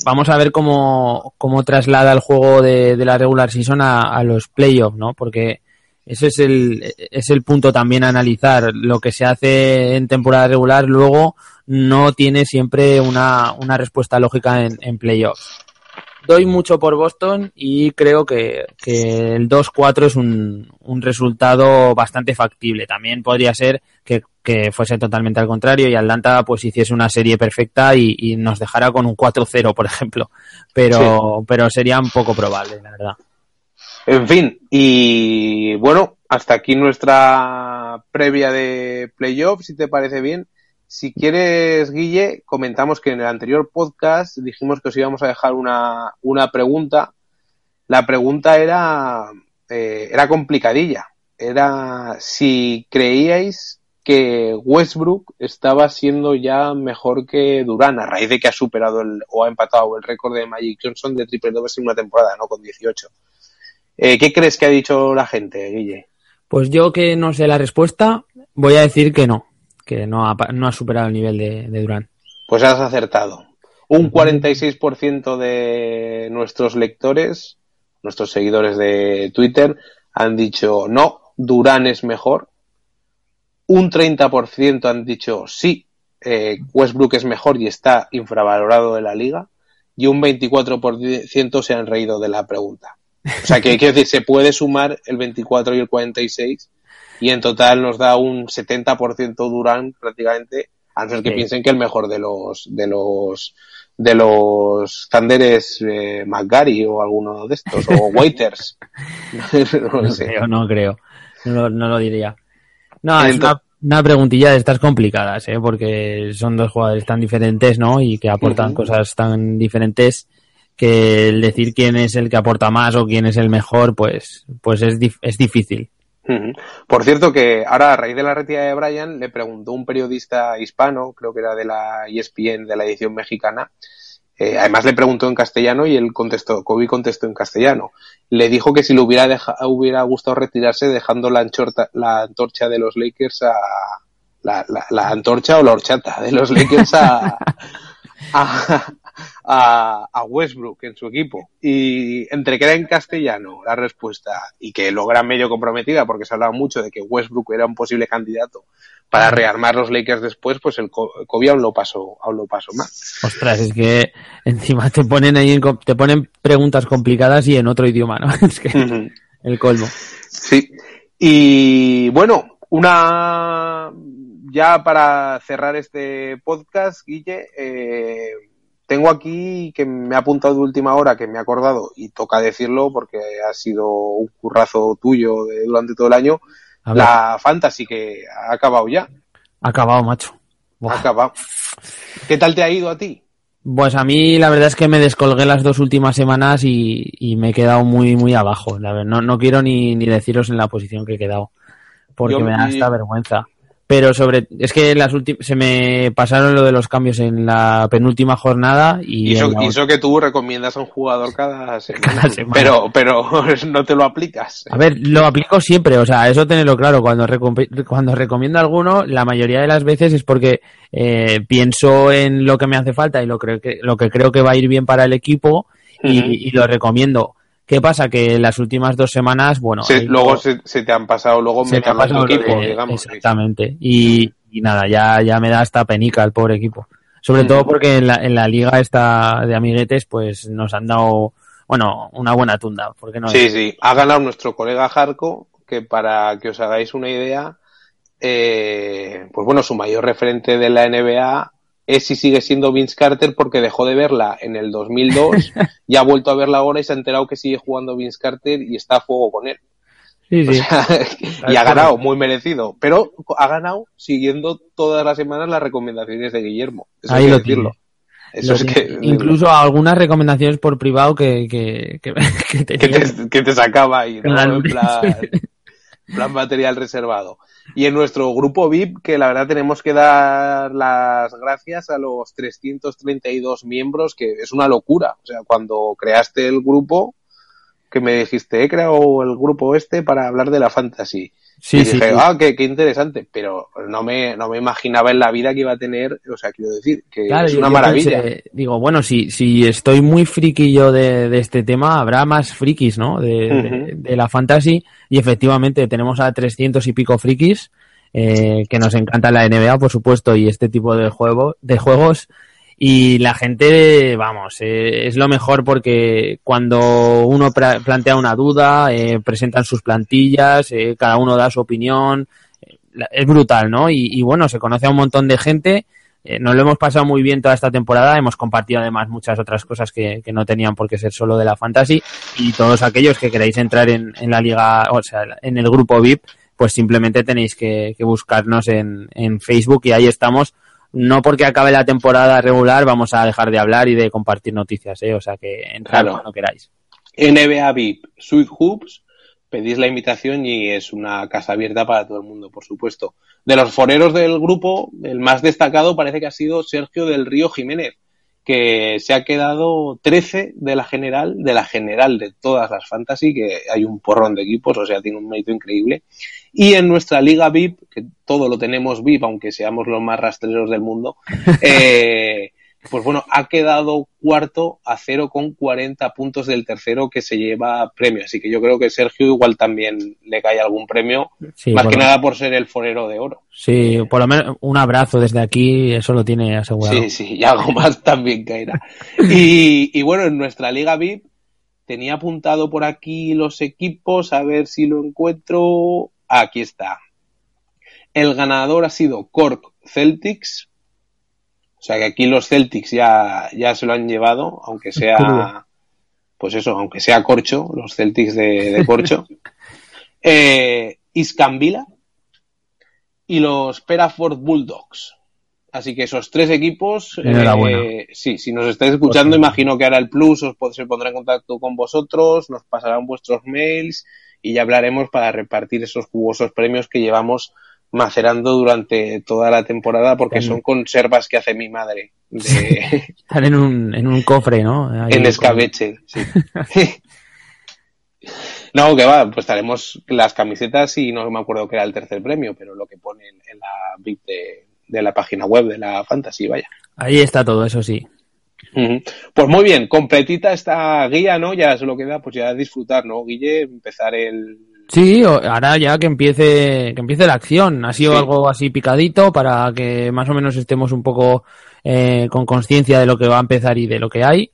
vamos a ver cómo, cómo traslada el juego de, de la regular season a, a los playoffs, ¿no? Porque ese es el, es el punto también a analizar. Lo que se hace en temporada regular luego no tiene siempre una, una respuesta lógica en, en playoffs. Doy mucho por Boston y creo que, que el 2-4 es un, un resultado bastante factible. También podría ser que, que fuese totalmente al contrario y Atlanta pues hiciese una serie perfecta y, y nos dejara con un 4-0, por ejemplo. Pero, pero sería un poco probable, la verdad. En fin, y bueno, hasta aquí nuestra previa de playoff, si te parece bien. Si quieres, Guille, comentamos que en el anterior podcast dijimos que os íbamos a dejar una, una pregunta. La pregunta era, eh, era complicadilla. Era si creíais que Westbrook estaba siendo ya mejor que Durán a raíz de que ha superado el, o ha empatado el récord de Magic Johnson de triple dobles en una temporada, ¿no? Con 18. Eh, ¿Qué crees que ha dicho la gente, Guille? Pues yo que no sé la respuesta, voy a decir que no, que no ha, no ha superado el nivel de, Durán. Pues has acertado. Un 46% de nuestros lectores, nuestros seguidores de Twitter, han dicho no, Durán es mejor. Un 30% han dicho sí, eh, Westbrook es mejor y está infravalorado de la liga. Y un 24% se han reído de la pregunta. O sea que quiero decir, se puede sumar el 24 y el 46 y en total nos da un 70% Durán prácticamente, a no ser que Sí. piensen que el mejor de los de los de los Thunder es eh, McGarry o alguno de estos o *laughs* Waiters. *laughs* no No sé. creo, no creo. No, lo- no lo diría. No, es una, una preguntilla de estas complicadas, ¿eh? porque son dos jugadores tan diferentes, ¿no? Y que aportan cosas tan diferentes que el decir quién es el que aporta más o quién es el mejor, pues, pues es, dif- es difícil. Por cierto que ahora a raíz de la retirada de Brian le preguntó un periodista hispano, creo que era de la ESPN de la edición mexicana, eh, además le preguntó en castellano y él contestó, Kobe contestó en castellano. Le dijo que si le hubiera, deja- hubiera gustado retirarse dejando la, anchorta- la antorcha de los Lakers a... La, la- la antorcha o la horchata de los Lakers a, *laughs* a, a, a Westbrook en su equipo. Y entre que era en castellano la respuesta y que lo era medio comprometida porque se hablaba mucho de que Westbrook era un posible candidato para rearmar los Lakers después, pues el Kobe aún lo pasó, aún lo pasó mal. Ostras, es que encima te ponen ahí, te ponen preguntas complicadas y en otro idioma, ¿no? *laughs* Es que el colmo. Sí. Y bueno, una ya para cerrar este podcast, Guille, eh, tengo aquí que me ha apuntado de última hora, que me he acordado y toca decirlo porque ha sido un currazo tuyo de- durante todo el año, la Fantasy que ha acabado ya, ha acabado, macho. ha acabado. ¿Qué tal te ha ido a ti? Pues a mí la verdad es que me descolgué las dos últimas semanas y, y me he quedado muy muy abajo. La no, no quiero ni, ni deciros en la posición que he quedado, porque Yo me da esta vergüenza. Pero sobre es que las últimas se me pasaron lo de los cambios en la penúltima jornada y, Y eso, y que tú recomiendas a un jugador cada semana, *laughs* Cada semana. pero pero *laughs* no te lo aplicas. A ver, lo aplico siempre, o sea, eso tenerlo claro. Cuando, recom- cuando recomiendo a alguno, la mayoría de las veces es porque eh, pienso en lo que me hace falta y lo, creo que, lo que creo que va a ir bien para el equipo y lo recomiendo. ¿Qué pasa? Que las últimas dos semanas, bueno, luego se, se te han pasado luego se me en tu pasado lo equipo, de- digamos. Exactamente. Y, y nada, ya, ya me da hasta penica el pobre equipo. Sobre todo porque en la, en la liga esta de amiguetes, pues nos han dado, bueno, una buena tunda. ¿Por qué no? Sí, sí. Ha ganado nuestro colega Jarco, que para que os hagáis una idea, eh, pues bueno, su mayor referente de la NBA es si sigue siendo Vince Carter porque dejó de verla en el 2002 *laughs* y ha vuelto a verla ahora y se ha enterado que sigue jugando Vince Carter y está a fuego con él. Sí, O sí. sea, *laughs* y ha ganado, muy merecido. Pero ha ganado siguiendo todas las semanas las recomendaciones de Guillermo. Eso Ahí hay que lo decirlo. tiene. Eso es que Incluso algunas recomendaciones por privado que, que, que, *laughs* que que tenía. te, que te sacaba ahí, ¿no? Claro. En plan, en plan material reservado. *laughs* Y en nuestro grupo VIP, que la verdad tenemos que dar las gracias a los 332 miembros, que es una locura. O sea, cuando creaste el grupo, que me dijiste, he creado el grupo este para hablar de la fantasy. Sí, y sí, dije, sí. ah, qué, qué interesante, pero no me, no me imaginaba en la vida que iba a tener, o sea, quiero decir, que Claro, es una yo maravilla. pensé, digo, bueno, si, si estoy muy friki yo de, de este tema, habrá más frikis, ¿no? De, de- de la fantasy. Y efectivamente tenemos a 300 y pico frikis, eh, que nos encanta la NBA, por supuesto, y este tipo de juego, de juegos. Y la gente, vamos, eh, es lo mejor porque cuando uno plantea una duda, eh, presentan sus plantillas, eh, cada uno da su opinión, es brutal, ¿no? Y, bueno, se conoce a un montón de gente, nos lo hemos pasado muy bien toda esta temporada, hemos compartido además muchas otras cosas que, no tenían por qué ser solo de la fantasy. Y todos aquellos que queráis entrar en, la liga, o sea, en el grupo VIP, pues simplemente tenéis que, buscarnos en, en Facebook y ahí estamos no porque acabe la temporada regular vamos a dejar de hablar y de compartir noticias, ¿eh? O sea que entrad claro. cuando queráis. NBA VIP, Sweet Hoops, pedís la invitación y es una casa abierta para todo el mundo, por supuesto. De los foreros del grupo, el más destacado parece que ha sido Sergio del Río Jiménez, que se ha quedado 13 de la general, de la general de todas las fantasy, que hay un porrón de equipos, o sea, tiene un mérito increíble. Y en nuestra liga VIP, que todo lo tenemos VIP, aunque seamos los más rastreros del mundo, *laughs* eh, pues bueno, ha quedado cuarto a cero con 40 puntos del tercero que se lleva premio. Así que yo creo que Sergio igual también le cae algún premio, más que nada por ser el forero de oro. Sí, por lo menos un abrazo desde aquí, eso lo tiene asegurado. Sí, sí, y algo más también caerá. Y, y bueno, en nuestra liga VIP tenía apuntado por aquí los equipos, a ver si lo encuentro. Aquí está. El ganador ha sido Cork Celtics, o sea que aquí los Celtics ya, ya se lo han llevado, aunque *laughs* sea, pues eso, aunque sea corcho, los Celtics de, corcho. *laughs* eh, Iscambila y los Peraford Bulldogs. Así que esos tres equipos, eh, sí, si nos estáis escuchando, imagino que hará el plus, os se pondrá en contacto con vosotros, nos pasarán vuestros mails y ya hablaremos para repartir esos jugosos premios que llevamos macerando durante toda la temporada porque son conservas que hace mi madre. *laughs* Están en un, en un cofre, ¿no? en escabeche, sí. *laughs* *laughs* no, que va, pues estaremos las camisetas y no me acuerdo que era el tercer premio, pero lo que pone en la VIP de, la página web de la Fantasy, vaya. Ahí está todo, eso sí. Pues muy bien, completita esta guía, ¿no? Ya lo queda, pues ya disfrutar, ¿no, Guille? Empezar el, Sí, ahora ya que empiece, que empiece la acción. Ha sido algo así picadito para que más o menos estemos un poco eh, con conciencia de lo que va a empezar y de lo que hay.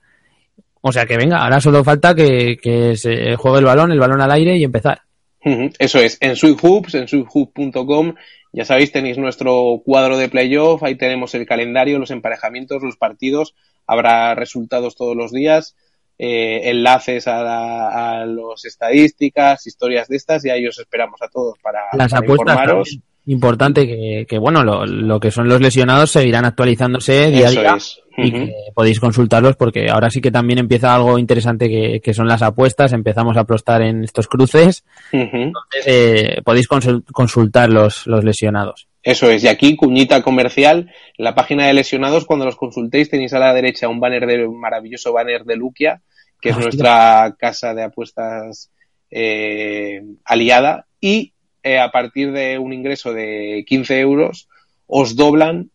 O sea que venga, ahora solo falta que, se juegue el balón, el balón al aire y empezar. Eso es, en Sweet Hoops, en sweethoops.com, ya sabéis, tenéis nuestro cuadro de playoff, ahí tenemos el calendario, los emparejamientos, los partidos, habrá resultados todos los días eh, enlaces a, las estadísticas, historias de estas y ahí os esperamos a todos para, Las apuestas Importante que, que bueno, lo, lo, que son los lesionados seguirán actualizándose día a día y que podéis consultarlos porque ahora sí que también empieza algo interesante que, que son las apuestas, empezamos a apostar en estos cruces, entonces eh, podéis consultar los, los lesionados. Eso es, y aquí cuñita comercial, en la página de lesionados, cuando los consultéis tenéis a la derecha un banner de un maravilloso banner de Luquia, que es nuestra casa de apuestas eh, aliada, y eh, a partir de un ingreso de 15 euros os doblan,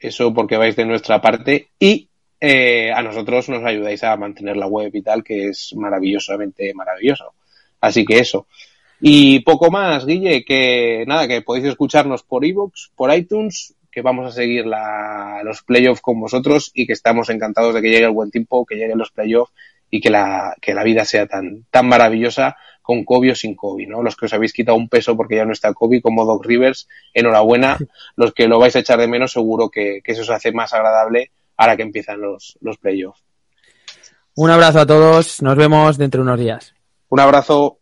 eso porque vais de nuestra parte, y eh, a nosotros nos ayudáis a mantener la web y tal, que es maravillosamente maravilloso. Así que eso. Y poco más, Guille, que nada, que podéis escucharnos por iVoox, por iTunes, que vamos a seguir la, los playoffs con vosotros y que estamos encantados de que llegue el buen tiempo, que lleguen los playoffs y que la, que la vida sea tan, tan maravillosa con COVID o sin COVID, ¿no? Los que os habéis quitado un peso porque ya no está COVID, como Doc Rivers, enhorabuena. *laughs* Los que lo vais a echar de menos, seguro que, que eso os hace más agradable ahora que empiezan los, los playoffs. Un abrazo a todos, nos vemos dentro de unos días. Un abrazo.